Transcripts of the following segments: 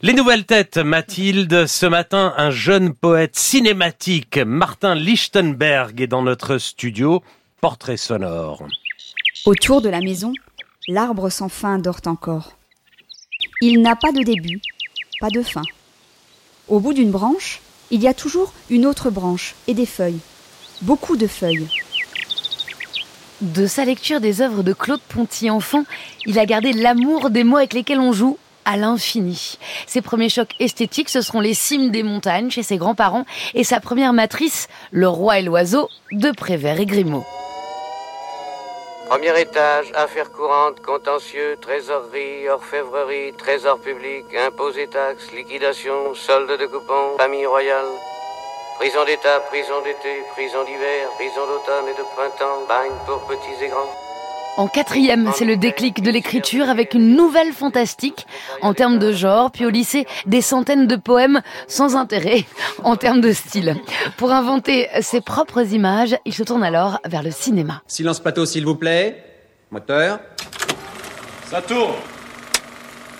Les nouvelles têtes, Mathilde. Ce matin, un jeune poète cinématique, Martin Lichtenberg, est dans notre studio. Portrait sonore. Autour de la maison, l'arbre sans fin dort encore. Il n'a pas de début, pas de fin. Au bout d'une branche, il y a toujours une autre branche et des feuilles. Beaucoup de feuilles. De sa lecture des œuvres de Claude Ponty enfant, il a gardé l'amour des mots avec lesquels on joue à l'infini. Ses premiers chocs esthétiques, ce seront les cimes des montagnes chez ses grands-parents et sa première matrice, Le Roi et l'Oiseau, de Prévert et Grimaud. Premier étage, affaires courantes, contentieux, trésorerie, orfèvrerie, trésor public, impôts et taxes, liquidation, solde de coupons, famille royale. Prison d'État, prison d'été, prison d'hiver, prison d'automne et de printemps, bagne pour petits et grands. En quatrième, c'est le déclic de l'écriture avec une nouvelle fantastique en termes de genre, puis au lycée, des centaines de poèmes sans intérêt en termes de style. Pour inventer ses propres images, il se tourne alors vers le cinéma. Silence plateau, s'il vous plaît. Moteur. Ça tourne.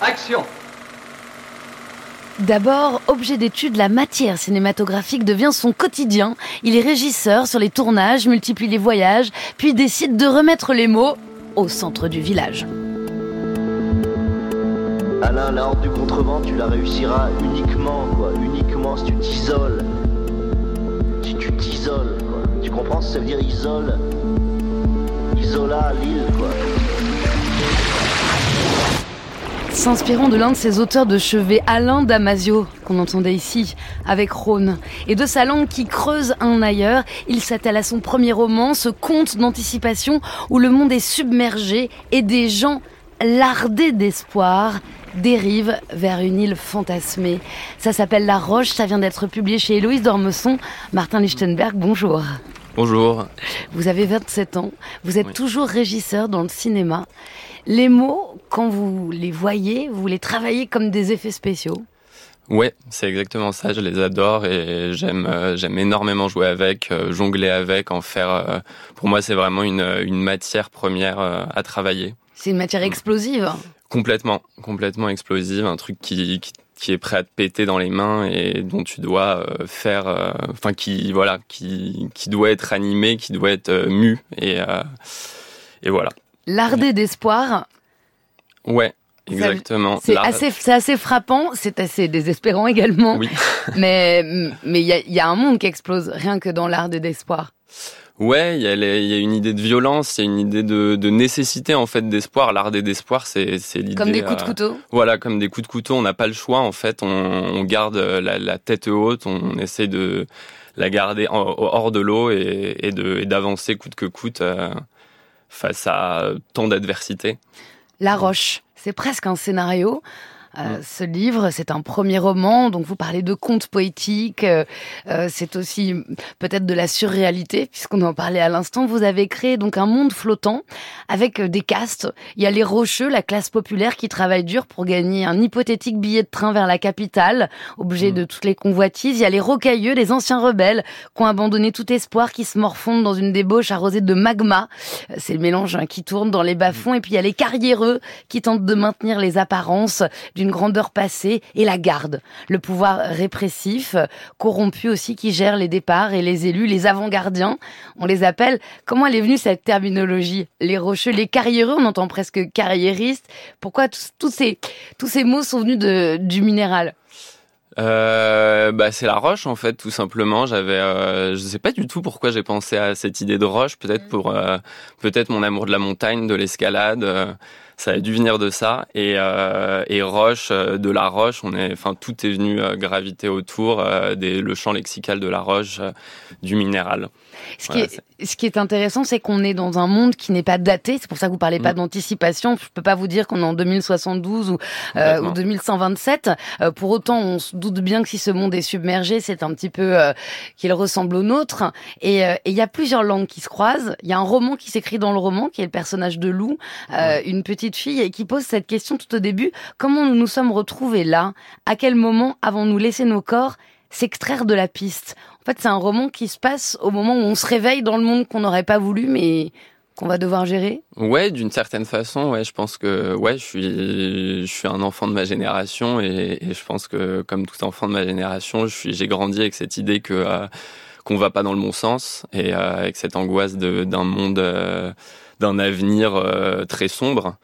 Action. D'abord, objet d'étude, la matière cinématographique devient son quotidien. Il est régisseur sur les tournages, multiplie les voyages, puis décide de remettre les mots centre du village. Alain, la horde du contrevent, tu la réussiras uniquement, quoi, uniquement si tu t'isoles. Si tu t'isoles, quoi. Tu comprends? Ce que ça veut dire isole Isola, l'île, quoi. S'inspirant de l'un de ses auteurs de chevet, Alain Damasio, qu'on entendait ici, avec Rhône, et de sa langue qui creuse un ailleurs, il s'attelle à son premier roman, ce conte d'anticipation où le monde est submergé et des gens lardés d'espoir dérivent vers une île fantasmée. Ça s'appelle La Roche, ça vient d'être publié chez Héloïse Dormesson. Martin Lichtenberg, bonjour. Bonjour. Vous avez 27 ans, vous êtes toujours régisseur dans le cinéma. Les mots, quand vous les voyez, vous les travaillez comme des effets spéciaux Ouais, c'est exactement ça. Je les adore et j'aime euh, j'aime énormément jouer avec, euh, jongler avec, en faire. Euh, pour moi, c'est vraiment une, une matière première à travailler. C'est une matière explosive. Complètement, complètement explosive, un truc qui, qui, qui est prêt à te péter dans les mains et dont tu dois faire, enfin qui voilà, qui qui doit être animé, qui doit être mu et et voilà. Lardé d'espoir. Ouais, exactement. C'est assez, c'est assez frappant, c'est assez désespérant également. Oui. mais mais il y a, y a, un monde qui explose rien que dans l'ardé d'espoir. Ouais, il y, y, a une idée de violence, il y a une idée de, de nécessité en fait d'espoir. L'ardé d'espoir, c'est l'idée. Comme des coups de couteau. Euh, voilà, comme des coups de couteau. On n'a pas le choix en fait. On, on garde la, la, tête haute, on essaie de la garder hors de l'eau et, et d'avancer coûte que coûte. Euh, face à tant d'adversité. La Roche, c'est presque un scénario. Euh, ce livre, c'est un premier roman, donc vous parlez de contes poétiques, euh, euh, c'est aussi peut-être de la surréalité, puisqu'on en parlait à l'instant. Vous avez créé donc un monde flottant avec des castes. Il y a les rocheux, la classe populaire qui travaille dur pour gagner un hypothétique billet de train vers la capitale, objet mm. de toutes les convoitises. Il y a les rocailleux, les anciens rebelles qui ont abandonné tout espoir, qui se morfondent dans une débauche arrosée de magma. C'est le mélange hein, qui tourne dans les bas-fonds. Et puis il y a les carriéreux qui tentent de maintenir les apparences d'une grandeur passée, et la garde, le pouvoir répressif, corrompu aussi, qui gère les départs et les élus, les avant-gardiens, on les appelle. Comment elle est venue cette terminologie? Les rocheux, les carriéreux, on entend presque carriériste. Pourquoi tous, ces, tous ces mots sont venus de, du minéral? Euh, bah c'est la roche en fait tout simplement. J'avais, euh, je sais pas du tout pourquoi j'ai pensé à cette idée de roche. Peut-être mm. pour, euh, peut-être mon amour de la montagne, de l'escalade. Euh, ça a dû venir de ça. Et, euh, et roche, de la roche, on est, enfin tout est venu graviter autour des le champ lexical de la roche, du minéral. Ce, qui est, ce qui est intéressant, c'est qu'on est dans un monde qui n'est pas daté. C'est pour ça que vous parlez pas mm. d'anticipation. Je peux pas vous dire qu'on est en 2072 ou, euh, ou 2127. Euh, pour autant, on se doute bien que si ce monde est submergé, c'est un petit peu euh, qu'il ressemble au nôtre. Et il y a plusieurs langues qui se croisent. Il y a un roman qui s'écrit dans le roman, qui est le personnage de Lou, une petite fille, et qui pose cette question tout au début comment nous nous sommes retrouvés là? À quel moment avons-nous laissé nos corps s'extraire de la piste. En fait, c'est un roman qui se passe au moment où on se réveille dans le monde qu'on n'aurait pas voulu, mais qu'on va devoir gérer Ouais, d'une certaine façon, ouais, je pense que ouais, je suis je suis un enfant de ma génération et, je pense que comme tout enfant de ma génération, je suis j'ai grandi avec cette idée que euh, qu'on va pas dans le bon sens et euh, avec cette angoisse d'un monde euh, d'un avenir euh, très sombre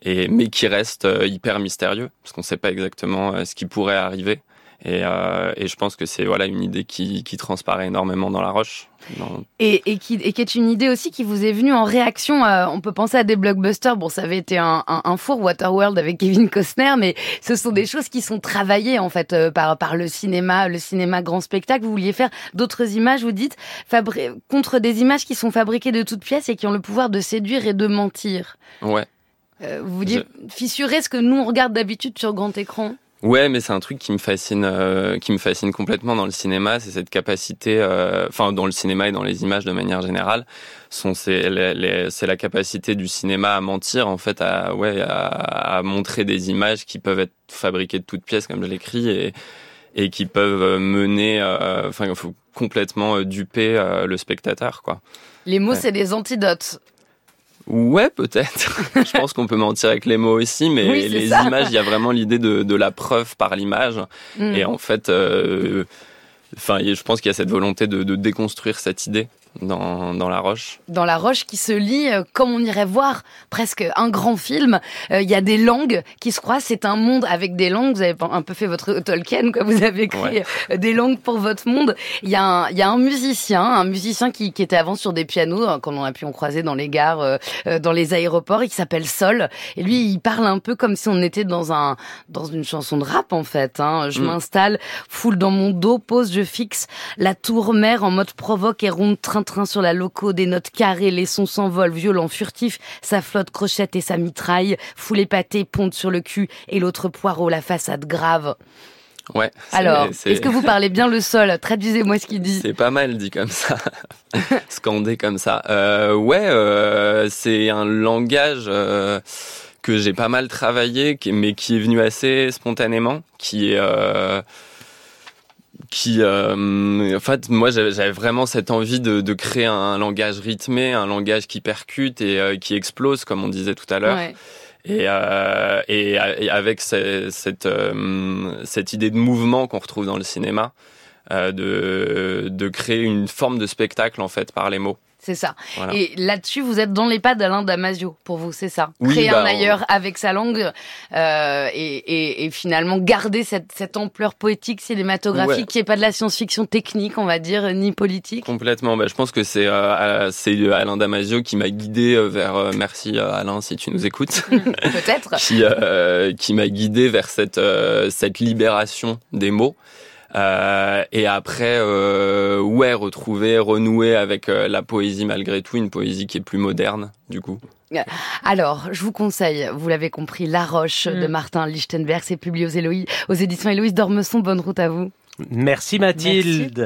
et mais qui reste hyper mystérieux parce qu'on sait pas exactement ce qui pourrait arriver. Et, euh, et je pense que c'est voilà une idée qui, qui transparaît énormément dans la roche. Dans- Et, et, qui, et qui est une idée aussi qui vous est venue en réaction. à- on peut penser à des blockbusters. Bon, ça avait été un, un, un four Waterworld avec Kevin Costner, mais ce sont des choses qui sont travaillées en fait euh, par par le cinéma, le cinéma grand spectacle. Vous vouliez faire d'autres images. Vous dites fabri- contre des images qui sont fabriquées de toutes pièces et qui ont le pouvoir de séduire et de mentir. Ouais. Euh, vous vous dites fissurer ce que nous on regarde d'habitude sur grand écran. Ouais, mais c'est un truc qui me fascine, euh, qui me fascine complètement dans le cinéma, c'est cette capacité, euh, enfin dans le cinéma et dans les images de manière générale, sont c'est la capacité du cinéma à mentir en fait, à ouais, à, à montrer des images qui peuvent être fabriquées de toutes pièces comme je l'écris et et qui peuvent mener, euh, enfin il faut complètement euh, duper euh, le spectateur quoi. Les mots Ouais. c'est des antidotes. Ouais, peut-être. je pense qu'on peut mentir avec les mots aussi, mais Oui, les ça. images, il y a vraiment l'idée de, de la preuve par l'image. Mm. Et en fait, euh, enfin, je pense qu'il y a cette volonté de, de déconstruire cette idée dans, dans la roche. dans la roche qui se lit euh, comme on irait voir presque un grand film. Euh, Il y a des langues qui se croisent. C'est un monde avec des langues. Vous avez un peu fait votre Tolkien, quoi. Vous avez créé Ouais. euh, des langues pour votre monde. Il y a un, y a un musicien, un musicien qui, qui était avant sur des pianos, hein, quand on a pu en croiser dans les gares, euh, euh, dans les aéroports, et qui s'appelle Sol. Et lui, il parle un peu comme si on était dans un, dans une chanson de rap, en fait. Hein. Je Mm. m'installe, foule dans mon dos, pose, je fixe la tour mère en mode provoque et ronde train-train sur la loco, des notes carrées, les sons s'envolent, violent, furtif, sa flotte crochette et sa mitraille, foule épatée, ponte sur le cul, et l'autre poireau, la façade grave. Ouais. Alors, est-ce que vous parlez bien le sol? Traduisez-moi ce qu'il dit. C'est pas mal dit comme ça, scandé comme ça. Euh, ouais, euh, c'est un langage euh, que j'ai pas mal travaillé, mais qui est venu assez spontanément, qui est qui euh, en fait moi j'avais vraiment cette envie de, de créer un langage rythmé un langage qui percute et euh, qui explose comme on disait tout à l'heure Ouais. et, euh, et, et avec ce- cette, cette idée de mouvement qu'on retrouve dans le cinéma, de, de créer une forme de spectacle en fait par les mots. C'est ça. Voilà. Et là-dessus, vous êtes dans les pas d'Alain Damasio, pour vous, c'est ça. Oui, Créer bah, un on- ailleurs avec sa langue euh, et, et, et finalement garder cette, cette ampleur poétique, cinématographique, Ouais. qui est pas de la science-fiction technique, on va dire, ni politique. Complètement. Bah, je pense que c'est euh, c'est Alain Damasio qui m'a guidé euh, vers. euh, merci euh, Alain si tu nous écoutes. Peut-être. qui euh, qui m'a guidé vers cette euh, cette libération des mots. Euh, et après, euh, ouais, retrouver, renouer avec euh, la poésie malgré tout, une poésie qui est plus moderne, du coup. Alors, je vous conseille, vous l'avez compris, La Roche de Mm. Martin Lichtenberg, c'est publié aux, aux éditions Héloïse d'Ormesson. Bonne route à vous. Merci Mathilde.